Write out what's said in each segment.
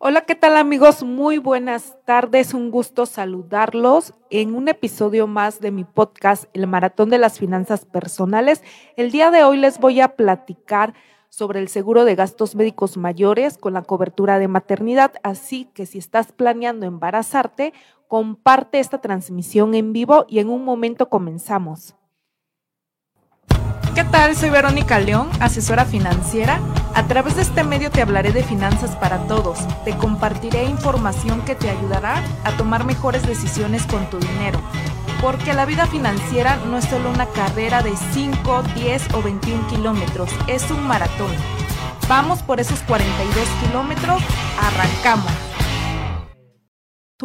Hola, ¿qué tal amigos? Muy buenas tardes, un gusto saludarlos en un episodio más de mi podcast, El Maratón de las Finanzas Personales. El día de hoy les voy a platicar sobre el seguro de gastos médicos mayores con la cobertura de maternidad, así que si estás planeando embarazarte, comparte esta transmisión en vivo y en un momento comenzamos. ¿Qué tal? Soy Verónica León, asesora financiera. A través de este medio te hablaré de finanzas para todos. Te compartiré información que te ayudará a tomar mejores decisiones con tu dinero. Porque la vida financiera no es solo una carrera de 5, 10 o 21 kilómetros, es un maratón. Vamos por esos 42 kilómetros, arrancamos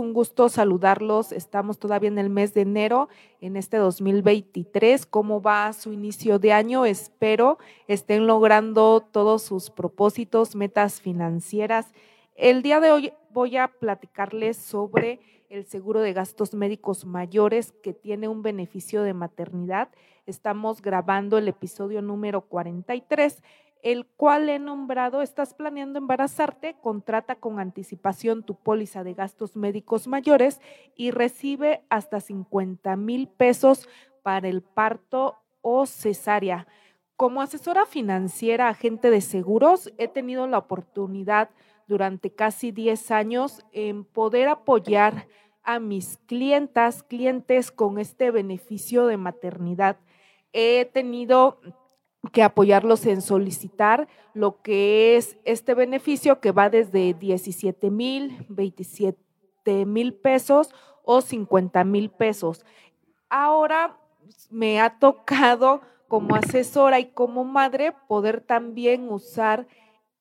un gusto saludarlos. Estamos todavía en el mes de enero, en este 2023. ¿Cómo va su inicio de año? Espero estén logrando todos sus propósitos, metas financieras. El día de hoy voy a platicarles sobre el seguro de gastos médicos mayores que tiene un beneficio de maternidad. Estamos grabando el episodio número 43 el cual he nombrado, estás planeando embarazarte, contrata con anticipación tu póliza de gastos médicos mayores y recibe hasta 50 mil pesos para el parto o cesárea. Como asesora financiera, agente de seguros, he tenido la oportunidad durante casi 10 años en poder apoyar a mis clientas, clientes con este beneficio de maternidad. He tenido que apoyarlos en solicitar lo que es este beneficio que va desde 17 mil, 27 mil pesos o 50 mil pesos. Ahora me ha tocado como asesora y como madre poder también usar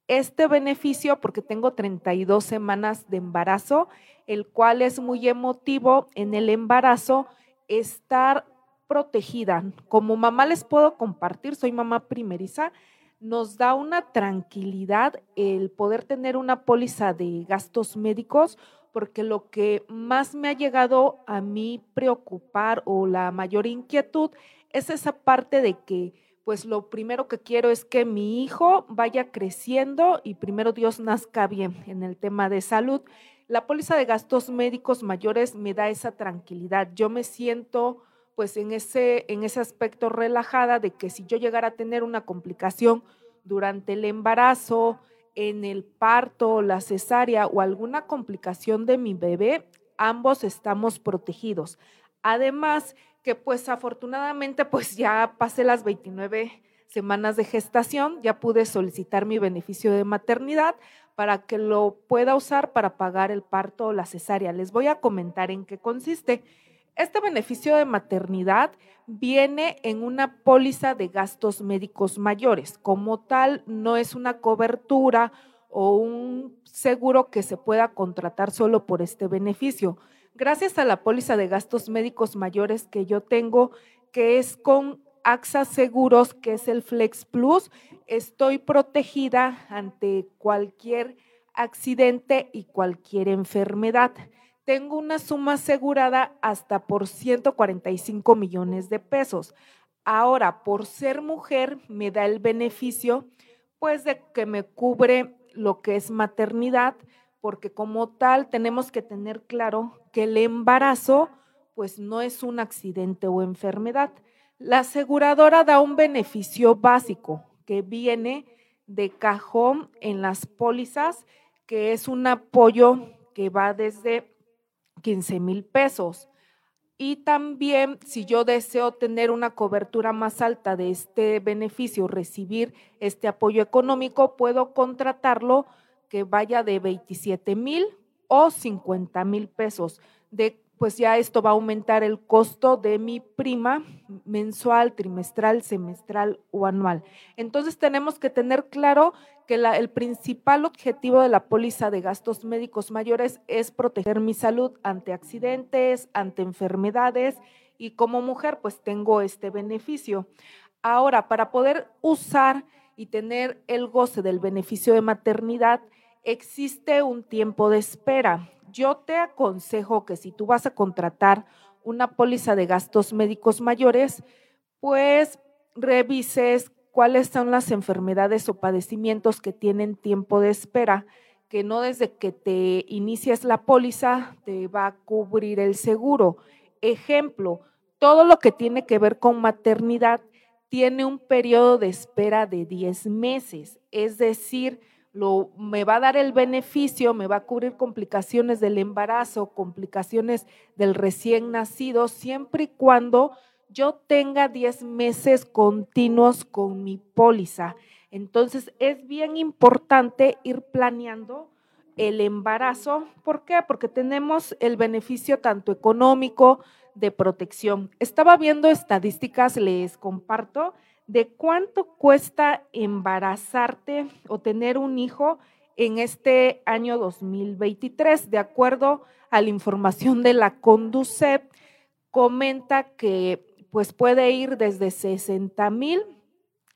este beneficio porque tengo 32 semanas de embarazo, el cual es muy emotivo en el embarazo estar protegida. Como mamá les puedo compartir, soy mamá primeriza, nos da una tranquilidad el poder tener una póliza de gastos médicos, porque lo que más me ha llegado a mí preocupar o la mayor inquietud es esa parte de que pues lo primero que quiero es que mi hijo vaya creciendo y primero Dios nazca bien en el tema de salud. La póliza de gastos médicos mayores me da esa tranquilidad. Yo me siento pues en ese, en ese aspecto relajada de que si yo llegara a tener una complicación durante el embarazo, en el parto, la cesárea o alguna complicación de mi bebé, ambos estamos protegidos. Además que pues afortunadamente pues ya pasé las 29 semanas de gestación, ya pude solicitar mi beneficio de maternidad para que lo pueda usar para pagar el parto o la cesárea. Les voy a comentar en qué consiste. Este beneficio de maternidad viene en una póliza de gastos médicos mayores. Como tal, no es una cobertura o un seguro que se pueda contratar solo por este beneficio. Gracias a la póliza de gastos médicos mayores que yo tengo, que es con AXA Seguros, que es el Flex Plus, estoy protegida ante cualquier accidente y cualquier enfermedad tengo una suma asegurada hasta por 145 millones de pesos. Ahora, por ser mujer, me da el beneficio, pues, de que me cubre lo que es maternidad, porque como tal tenemos que tener claro que el embarazo, pues, no es un accidente o enfermedad. La aseguradora da un beneficio básico que viene de cajón en las pólizas, que es un apoyo que va desde 15 mil pesos. Y también si yo deseo tener una cobertura más alta de este beneficio, recibir este apoyo económico, puedo contratarlo que vaya de 27 mil o 50 mil pesos. De pues ya esto va a aumentar el costo de mi prima mensual, trimestral, semestral o anual. Entonces tenemos que tener claro que el principal objetivo de la póliza de gastos médicos mayores es proteger mi salud ante accidentes, ante enfermedades y como mujer pues tengo este beneficio. Ahora, para poder usar y tener el goce del beneficio de maternidad, existe un tiempo de espera yo te aconsejo que si tú vas a contratar una póliza de gastos médicos mayores, pues revises cuáles son las enfermedades o padecimientos que tienen tiempo de espera, que no desde que te inicies la póliza te va a cubrir el seguro. Ejemplo, todo lo que tiene que ver con maternidad tiene un periodo de espera de 10 meses, es decir, lo, me va a dar el beneficio, me va a cubrir complicaciones del embarazo, complicaciones del recién nacido, siempre y cuando yo tenga 10 meses continuos con mi póliza. Entonces es bien importante ir planeando el embarazo. ¿Por qué? Porque tenemos el beneficio tanto económico de protección. Estaba viendo estadísticas, les comparto, de cuánto cuesta embarazarte o tener un hijo en este año 2023. De acuerdo a la información de la Conducet, comenta que pues puede ir desde 60 mil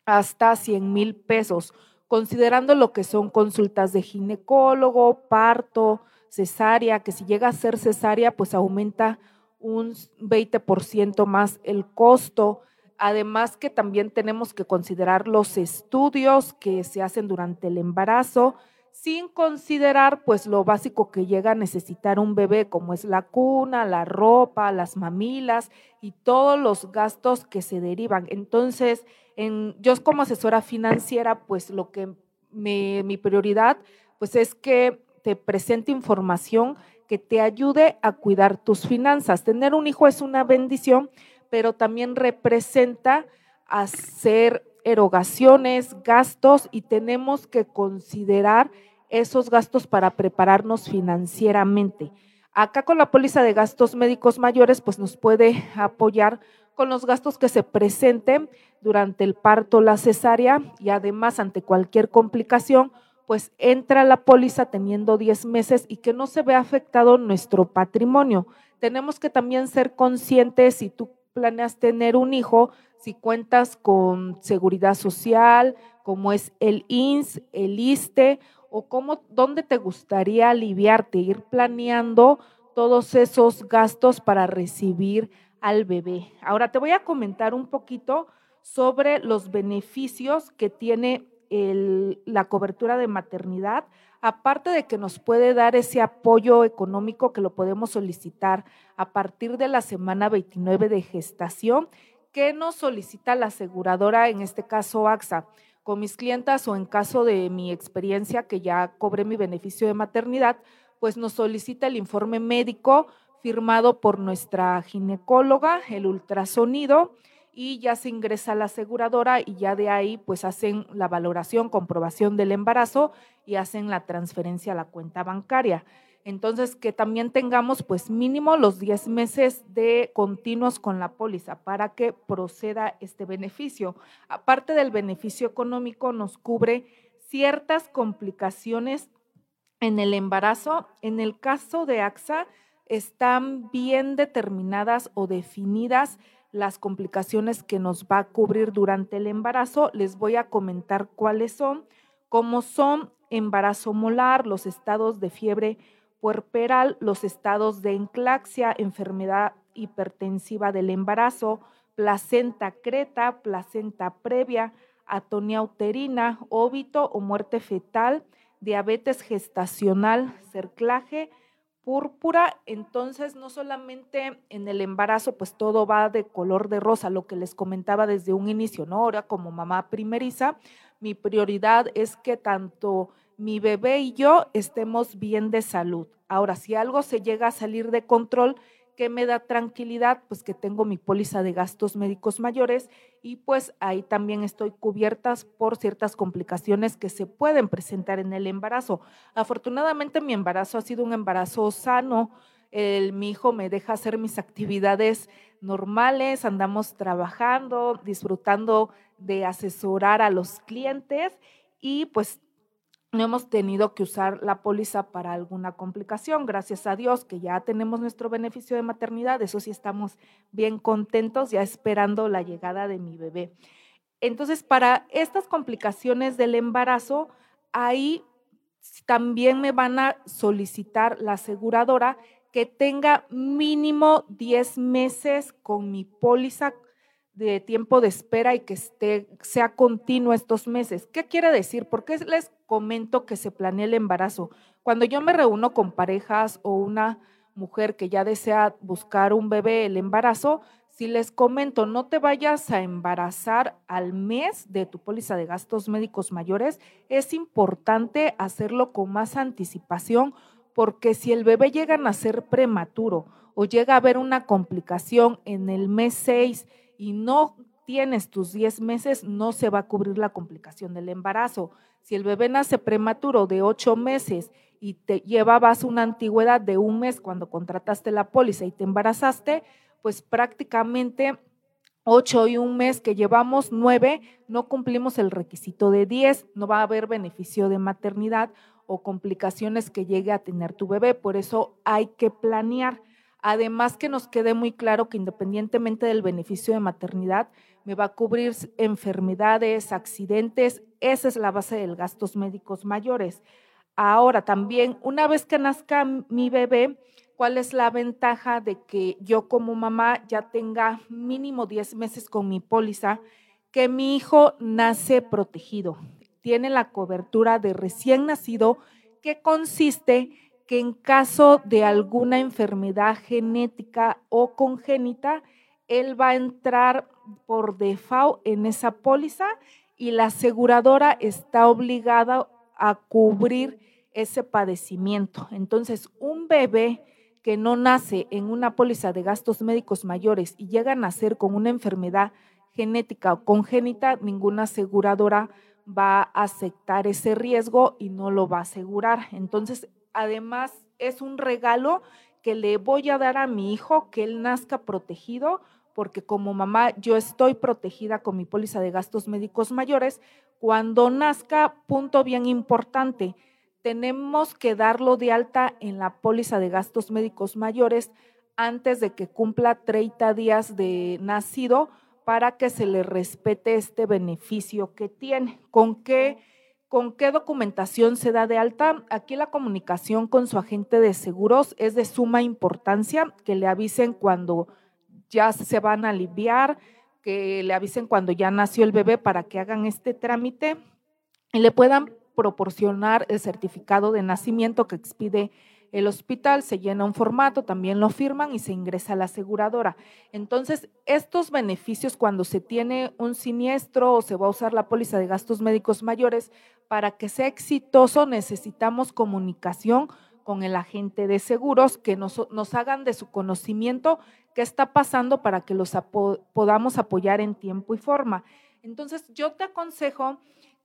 hasta 100 mil pesos, considerando lo que son consultas de ginecólogo, parto, cesárea, que si llega a ser cesárea, pues aumenta un 20% más el costo. Además que también tenemos que considerar los estudios que se hacen durante el embarazo, sin considerar pues lo básico que llega a necesitar un bebé, como es la cuna, la ropa, las mamilas y todos los gastos que se derivan. Entonces, en, yo como asesora financiera, pues lo que me, mi prioridad pues es que te presente información que te ayude a cuidar tus finanzas. Tener un hijo es una bendición, pero también representa hacer erogaciones, gastos y tenemos que considerar esos gastos para prepararnos financieramente. Acá con la póliza de gastos médicos mayores, pues nos puede apoyar con los gastos que se presenten durante el parto, la cesárea y además ante cualquier complicación, pues entra la póliza teniendo 10 meses y que no se vea afectado nuestro patrimonio. Tenemos que también ser conscientes si tú planeas tener un hijo, si cuentas con seguridad social, como es el INS, el ISTE, o cómo, dónde te gustaría aliviarte, ir planeando todos esos gastos para recibir al bebé. Ahora te voy a comentar un poquito sobre los beneficios que tiene la cobertura de maternidad, aparte de que nos puede dar ese apoyo económico que lo podemos solicitar a partir de la semana 29 de gestación, que nos solicita la aseguradora, en este caso AXA. Con mis clientas o en caso de mi experiencia que ya cobré mi beneficio de maternidad, pues nos solicita el informe médico firmado por nuestra ginecóloga, el ultrasonido, y ya se ingresa a la aseguradora y ya de ahí pues hacen la valoración, comprobación del embarazo y hacen la transferencia a la cuenta bancaria. Entonces, que también tengamos pues mínimo los 10 meses de continuos con la póliza para que proceda este beneficio. Aparte del beneficio económico, nos cubre ciertas complicaciones en el embarazo. En el caso de AXA, están bien determinadas o definidas las complicaciones que nos va a cubrir durante el embarazo. Les voy a comentar cuáles son, como son embarazo molar, los estados de fiebre puerperal, los estados de enclaxia, enfermedad hipertensiva del embarazo, placenta creta, placenta previa, atonía uterina, óbito o muerte fetal, diabetes gestacional, cerclaje, púrpura, entonces no solamente en el embarazo, pues todo va de color de rosa, lo que les comentaba desde un inicio, ¿no? Ahora como mamá primeriza, mi prioridad es que tanto mi bebé y yo estemos bien de salud. Ahora, si algo se llega a salir de control, que me da tranquilidad, pues que tengo mi póliza de gastos médicos mayores y pues ahí también estoy cubiertas por ciertas complicaciones que se pueden presentar en el embarazo. Afortunadamente mi embarazo ha sido un embarazo sano, el, mi hijo me deja hacer mis actividades normales, andamos trabajando, disfrutando de asesorar a los clientes y pues no hemos tenido que usar la póliza para alguna complicación. Gracias a Dios que ya tenemos nuestro beneficio de maternidad, eso sí estamos bien contentos ya esperando la llegada de mi bebé. Entonces, para estas complicaciones del embarazo, ahí también me van a solicitar la aseguradora que tenga mínimo 10 meses con mi póliza de tiempo de espera y que esté, sea continuo estos meses. ¿Qué quiere decir? ¿Por qué les comento que se planea el embarazo? Cuando yo me reúno con parejas o una mujer que ya desea buscar un bebé, el embarazo, si les comento, no te vayas a embarazar al mes de tu póliza de gastos médicos mayores, es importante hacerlo con más anticipación porque si el bebé llega a nacer prematuro o llega a haber una complicación en el mes 6 y no tienes tus 10 meses, no se va a cubrir la complicación del embarazo. Si el bebé nace prematuro de 8 meses y te llevabas una antigüedad de un mes cuando contrataste la póliza y te embarazaste, pues prácticamente ocho y un mes que llevamos nueve, no cumplimos el requisito de diez, no va a haber beneficio de maternidad o complicaciones que llegue a tener tu bebé. Por eso hay que planear. Además que nos quede muy claro que independientemente del beneficio de maternidad, me va a cubrir enfermedades, accidentes. Esa es la base de gastos médicos mayores. Ahora también, una vez que nazca mi bebé, ¿Cuál es la ventaja de que yo como mamá ya tenga mínimo 10 meses con mi póliza? Que mi hijo nace protegido, tiene la cobertura de recién nacido, que consiste que en caso de alguna enfermedad genética o congénita, él va a entrar por default en esa póliza y la aseguradora está obligada a cubrir ese padecimiento. Entonces, un bebé que no nace en una póliza de gastos médicos mayores y llega a nacer con una enfermedad genética o congénita, ninguna aseguradora va a aceptar ese riesgo y no lo va a asegurar. Entonces, además, es un regalo que le voy a dar a mi hijo que él nazca protegido, porque como mamá yo estoy protegida con mi póliza de gastos médicos mayores. Cuando nazca, punto bien importante, tenemos que darlo de alta en la póliza de gastos médicos mayores antes de que cumpla 30 días de nacido para que se le respete este beneficio que tiene. ¿Con qué, ¿Con qué documentación se da de alta? Aquí la comunicación con su agente de seguros es de suma importancia, que le avisen cuando ya se van a aliviar, que le avisen cuando ya nació el bebé para que hagan este trámite y le puedan proporcionar el certificado de nacimiento que expide el hospital, se llena un formato, también lo firman y se ingresa a la aseguradora. Entonces, estos beneficios cuando se tiene un siniestro o se va a usar la póliza de gastos médicos mayores, para que sea exitoso necesitamos comunicación con el agente de seguros, que nos, nos hagan de su conocimiento qué está pasando para que los podamos apoyar en tiempo y forma. Entonces, yo te aconsejo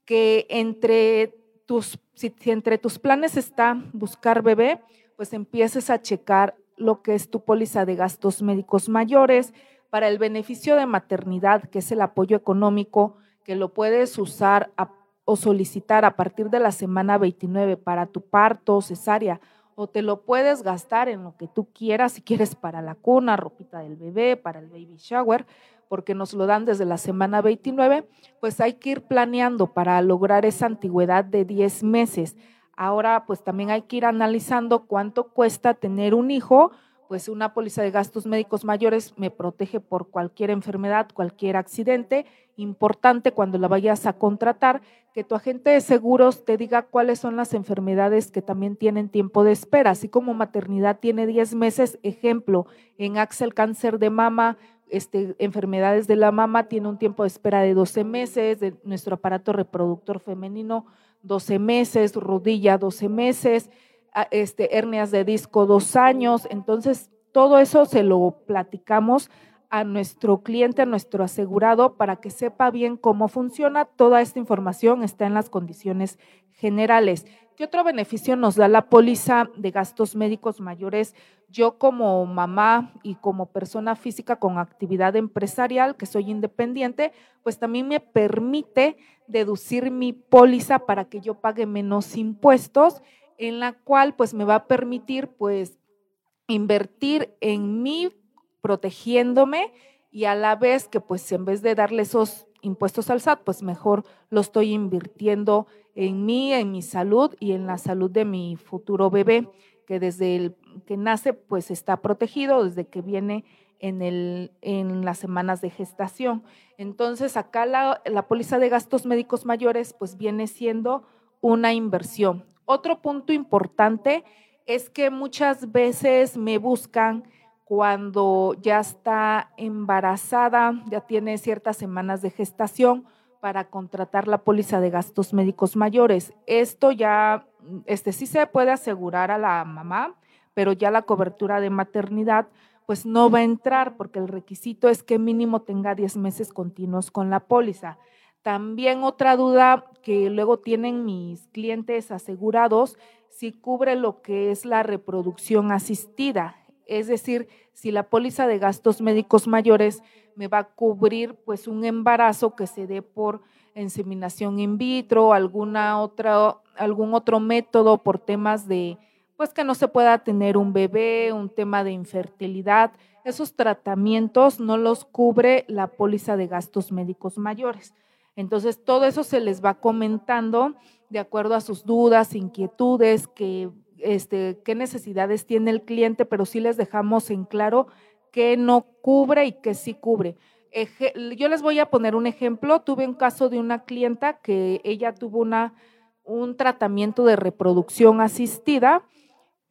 que entre si, entre tus planes está buscar bebé, pues empieces a checar lo que es tu póliza de gastos médicos mayores para el beneficio de maternidad, que es el apoyo económico que lo puedes usar o solicitar a partir de la semana 29 para tu parto, cesárea, o te lo puedes gastar en lo que tú quieras, si quieres para la cuna, ropita del bebé, para el baby shower, porque nos lo dan desde la semana 29, pues hay que ir planeando para lograr esa antigüedad de 10 meses. Ahora, pues también hay que ir analizando cuánto cuesta tener un hijo, pues una póliza de gastos médicos mayores me protege por cualquier enfermedad, cualquier accidente. Importante cuando la vayas a contratar, que tu agente de seguros te diga cuáles son las enfermedades que también tienen tiempo de espera, así como maternidad tiene 10 meses, ejemplo, en Axel cáncer de mama, este, enfermedades de la mama tiene un tiempo de espera de 12 meses, de nuestro aparato reproductor femenino 12 meses, rodilla 12 meses, este, hernias de disco dos años. Entonces, todo eso se lo platicamos a nuestro cliente, a nuestro asegurado, para que sepa bien cómo funciona. Toda esta información está en las condiciones generales. ¿Qué otro beneficio nos da la póliza de gastos médicos mayores? Yo como mamá y como persona física con actividad empresarial, que soy independiente, pues también me permite deducir mi póliza para que yo pague menos impuestos, en la cual pues me va a permitir pues invertir en mí protegiéndome y a la vez que pues en vez de darle esos impuestos al SAT, pues mejor lo estoy invirtiendo en mí, en mi salud y en la salud de mi futuro bebé, que desde el que nace pues está protegido, desde que viene en, las semanas de gestación. Entonces, acá la póliza de gastos médicos mayores pues viene siendo una inversión. Otro punto importante es que muchas veces me buscan cuando ya está embarazada, ya tiene ciertas semanas de gestación para contratar la póliza de gastos médicos mayores. Esto ya, este sí se puede asegurar a la mamá, pero ya la cobertura de maternidad pues no va a entrar porque el requisito es que mínimo tenga 10 meses continuos con la póliza. También otra duda que luego tienen mis clientes asegurados, si cubre lo que es la reproducción asistida, es decir, si la póliza de gastos médicos mayores me va a cubrir pues un embarazo que se dé por inseminación in vitro, alguna otra, algún otro método por temas de pues que no se pueda tener un bebé, un tema de infertilidad, esos tratamientos no los cubre la póliza de gastos médicos mayores. Entonces, todo eso se les va comentando de acuerdo a sus dudas, inquietudes, que, este, qué necesidades tiene el cliente, pero sí les dejamos en claro qué no cubre y qué sí cubre. yo les voy a poner un ejemplo. Tuve un caso de una clienta que ella tuvo una, un tratamiento de reproducción asistida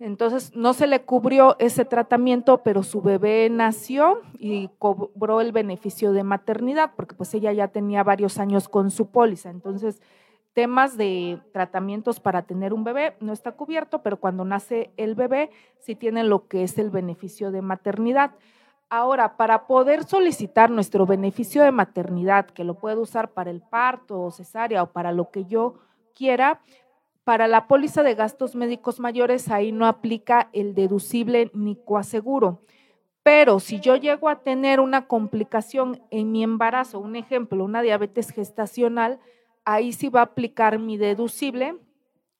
entonces no se le cubrió ese tratamiento, pero su bebé nació y cobró el beneficio de maternidad, porque pues ella ya tenía varios años con su póliza. Entonces, temas de tratamientos para tener un bebé no está cubierto, pero cuando nace el bebé sí tiene lo que es el beneficio de maternidad. Ahora, para poder solicitar nuestro beneficio de maternidad, que lo puedo usar para el parto o cesárea o para lo que yo quiera, para la póliza de gastos médicos mayores, ahí no aplica el deducible ni coaseguro. Pero si yo llego a tener una complicación en mi embarazo, un ejemplo, una diabetes gestacional, ahí sí va a aplicar mi deducible.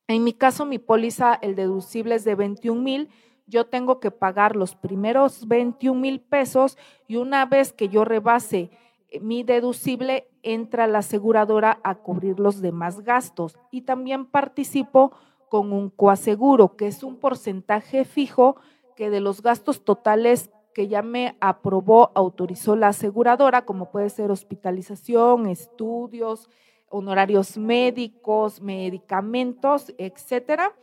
En mi caso, mi póliza, el deducible es de 21 mil. Yo tengo que pagar los primeros 21 mil pesos y una vez que yo rebase mi deducible entra la aseguradora a cubrir los demás gastos y también participo con un coaseguro, que es un porcentaje fijo que de los gastos totales que ya me aprobó, autorizó la aseguradora, como puede ser hospitalización, estudios, honorarios médicos, medicamentos, etcétera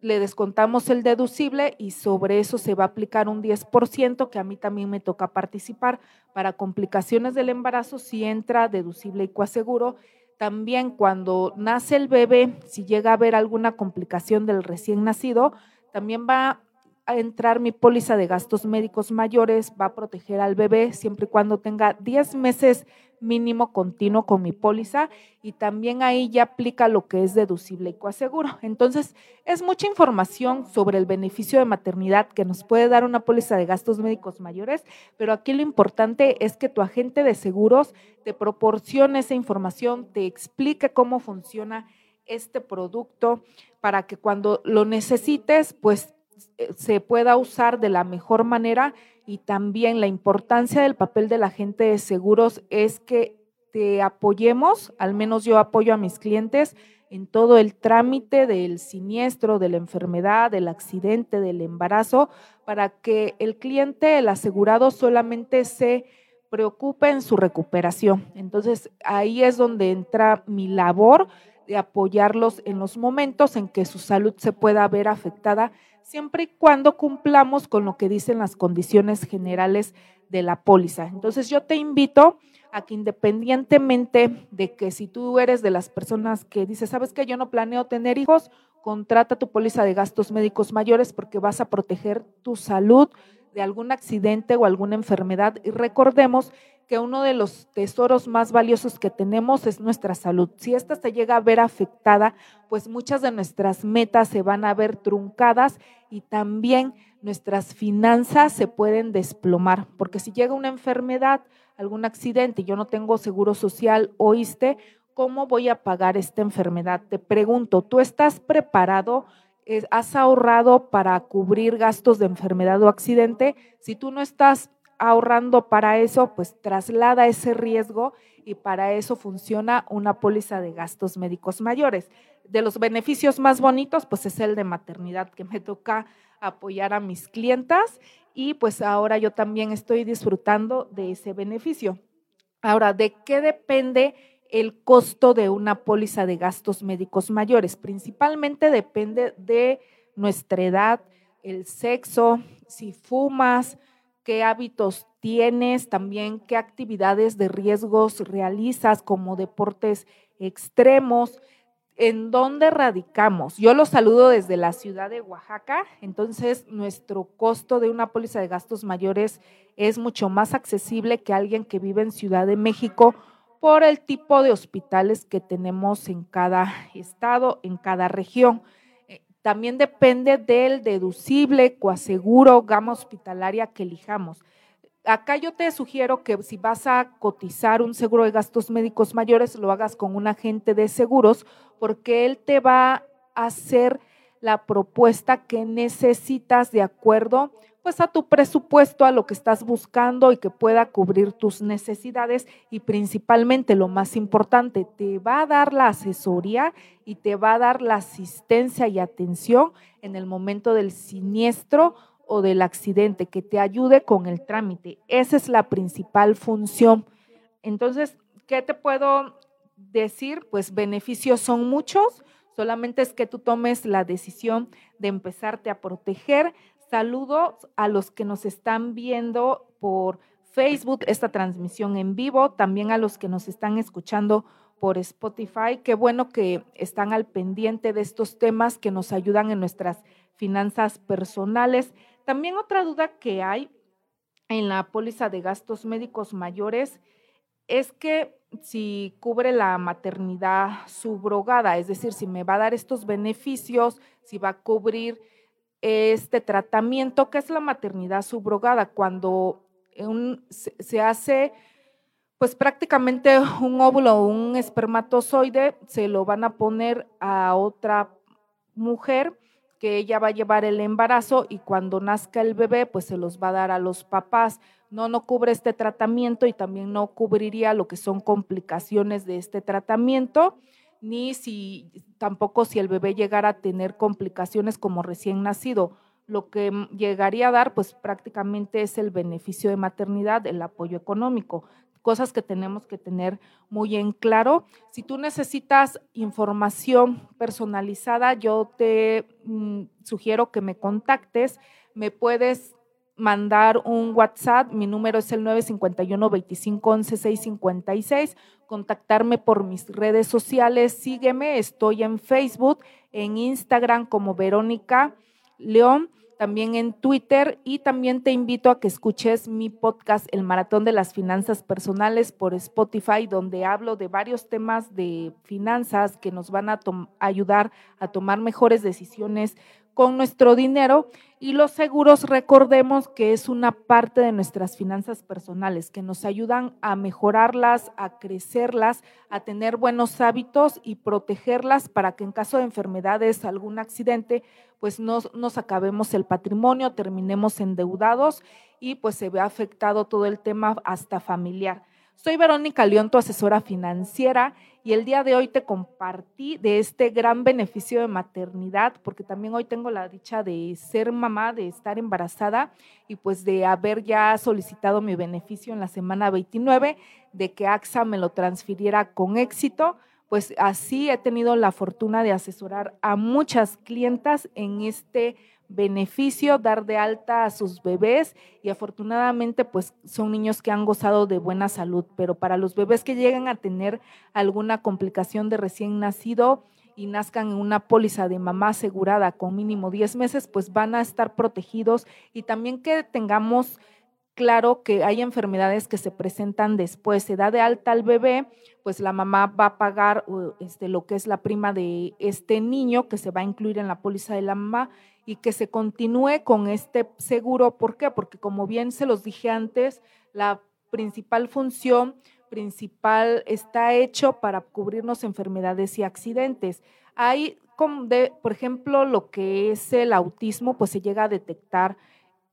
le descontamos el deducible y sobre eso se va a aplicar un 10% que a mí también me toca participar. Para complicaciones del embarazo, si entra deducible y coaseguro. También cuando nace el bebé, si llega a haber alguna complicación del recién nacido, también va a entrar mi póliza de gastos médicos mayores, va a proteger al bebé siempre y cuando tenga 10 meses mínimo continuo con mi póliza y también ahí ya aplica lo que es deducible y coaseguro. Entonces, es mucha información sobre el beneficio de maternidad que nos puede dar una póliza de gastos médicos mayores, pero aquí lo importante es que tu agente de seguros te proporcione esa información, te explique cómo funciona este producto para que cuando lo necesites, pues eh, se pueda usar de la mejor manera y también la importancia del papel del agente de seguros es que te apoyemos, al menos yo apoyo a mis clientes en todo el trámite del siniestro, de la enfermedad, del accidente, del embarazo, para que el cliente, el asegurado, solamente se preocupe en su recuperación. Entonces, ahí es donde entra mi labor de apoyarlos en los momentos en que su salud se pueda ver afectada siempre y cuando cumplamos con lo que dicen las condiciones generales de la póliza. Entonces yo te invito a que independientemente de que si tú eres de las personas que dices, sabes que yo no planeo tener hijos, contrata tu póliza de gastos médicos mayores porque vas a proteger tu salud de algún accidente o alguna enfermedad. Y recordemos que uno de los tesoros más valiosos que tenemos es nuestra salud. Si esta se llega a ver afectada, pues muchas de nuestras metas se van a ver truncadas y también nuestras finanzas se pueden desplomar, porque si llega una enfermedad, algún accidente yo no tengo seguro social, oíste, ¿cómo voy a pagar esta enfermedad? Te pregunto, ¿tú estás preparado? ¿Has ahorrado para cubrir gastos de enfermedad o accidente? Si tú no estás ahorrando para eso, pues traslada ese riesgo y para eso funciona una póliza de gastos médicos mayores. de los beneficios más bonitos, pues es el de maternidad, que me toca apoyar a mis clientas y pues ahora yo también estoy disfrutando de ese beneficio. Ahora, ¿de qué depende el costo de una póliza de gastos médicos mayores? Principalmente depende de nuestra edad, el sexo, si fumas, qué hábitos tienes, también qué actividades de riesgos realizas como deportes extremos, en dónde radicamos. Yo los saludo desde la ciudad de Oaxaca, entonces nuestro costo de una póliza de gastos mayores es mucho más accesible que alguien que vive en Ciudad de México por el tipo de hospitales que tenemos en cada estado, en cada región. Eh, también depende del deducible, coaseguro, gama hospitalaria que elijamos acá yo te sugiero que si vas a cotizar un seguro de gastos médicos mayores, lo hagas con un agente de seguros, porque él te va a hacer la propuesta que necesitas de acuerdo pues a tu presupuesto, a lo que estás buscando y que pueda cubrir tus necesidades y principalmente lo más importante, te va a dar la asesoría y te va a dar la asistencia y atención en el momento del siniestro o del accidente, que te ayude con el trámite. Esa es la principal función. Entonces, ¿qué te puedo decir? Pues beneficios son muchos, solamente es que tú tomes la decisión de empezarte a proteger. Saludos a los que nos están viendo por Facebook, esta transmisión en vivo, también a los que nos están escuchando por Spotify. Qué bueno que están al pendiente de estos temas que nos ayudan en nuestras finanzas personales. También otra duda que hay en la póliza de gastos médicos mayores es que si cubre la maternidad subrogada, es decir, si me va a dar estos beneficios, si va a cubrir este tratamiento, que es la maternidad subrogada, cuando se hace pues prácticamente un óvulo o un espermatozoide, se lo van a poner a otra mujer que ella va a llevar el embarazo y cuando nazca el bebé, pues se los va a dar a los papás. No, no cubre este tratamiento y también no cubriría lo que son complicaciones de este tratamiento, ni si tampoco si el bebé llegara a tener complicaciones como recién nacido. Lo que llegaría a dar, pues prácticamente es el beneficio de maternidad, el apoyo económico cosas que tenemos que tener muy en claro. Si tú necesitas información personalizada, yo te mm, sugiero que me contactes. Me puedes mandar un WhatsApp, mi número es el 951 25 11 656, contactarme por mis redes sociales, sígueme, estoy en Facebook, en Instagram como Verónica León también en Twitter y también te invito a que escuches mi podcast El Maratón de las Finanzas Personales por Spotify, donde hablo de varios temas de finanzas que nos van a ayudar a tomar mejores decisiones con nuestro dinero y los seguros recordemos que es una parte de nuestras finanzas personales que nos ayudan a mejorarlas, a crecerlas, a tener buenos hábitos y protegerlas para que en caso de enfermedades, algún accidente, pues no nos acabemos el patrimonio, terminemos endeudados y pues se ve afectado todo el tema hasta familiar. Soy Verónica León, tu asesora financiera, y el día de hoy te compartí de este gran beneficio de maternidad, porque también hoy tengo la dicha de ser mamá, de estar embarazada y pues de haber ya solicitado mi beneficio en la semana 29, de que AXA me lo transfiriera con éxito. Pues así he tenido la fortuna de asesorar a muchas clientas en este beneficio dar de alta a sus bebés y afortunadamente pues son niños que han gozado de buena salud, pero para los bebés que llegan a tener alguna complicación de recién nacido y nazcan en una póliza de mamá asegurada con mínimo 10 meses, pues van a estar protegidos. Y también que tengamos claro que hay enfermedades que se presentan después, se da de alta al bebé, pues la mamá va a pagar este, lo que es la prima de este niño que se va a incluir en la póliza de la mamá y que se continúe con este seguro. ¿Por qué? Porque como bien se los dije antes, la principal función principal está hecho para cubrirnos enfermedades y accidentes. Hay, por ejemplo, lo que es el autismo, pues se llega a detectar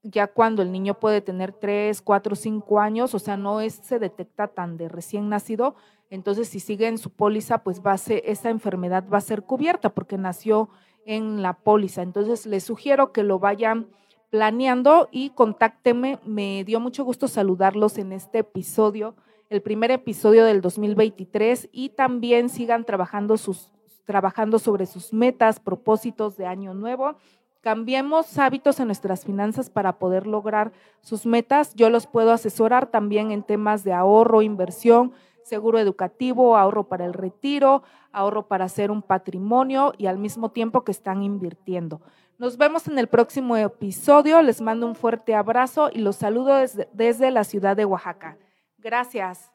ya cuando el niño puede tener 3, 4, 5 años, o sea, no es, se detecta tan de recién nacido, Entonces, si sigue en su póliza, pues va a ser, esa enfermedad va a ser cubierta porque nació en la póliza. Entonces, les sugiero que lo vayan planeando y contáctenme. Me dio mucho gusto saludarlos en este episodio, el primer episodio del 2023 y también sigan trabajando sus trabajando sobre sus metas, propósitos de año nuevo. Cambiemos hábitos en nuestras finanzas para poder lograr sus metas. Yo los puedo asesorar también en temas de ahorro, inversión, seguro educativo, ahorro para el retiro, ahorro para hacer un patrimonio y al mismo tiempo que están invirtiendo. Nos vemos en el próximo episodio. Les mando un fuerte abrazo y los saludo desde, desde la ciudad de Oaxaca. Gracias.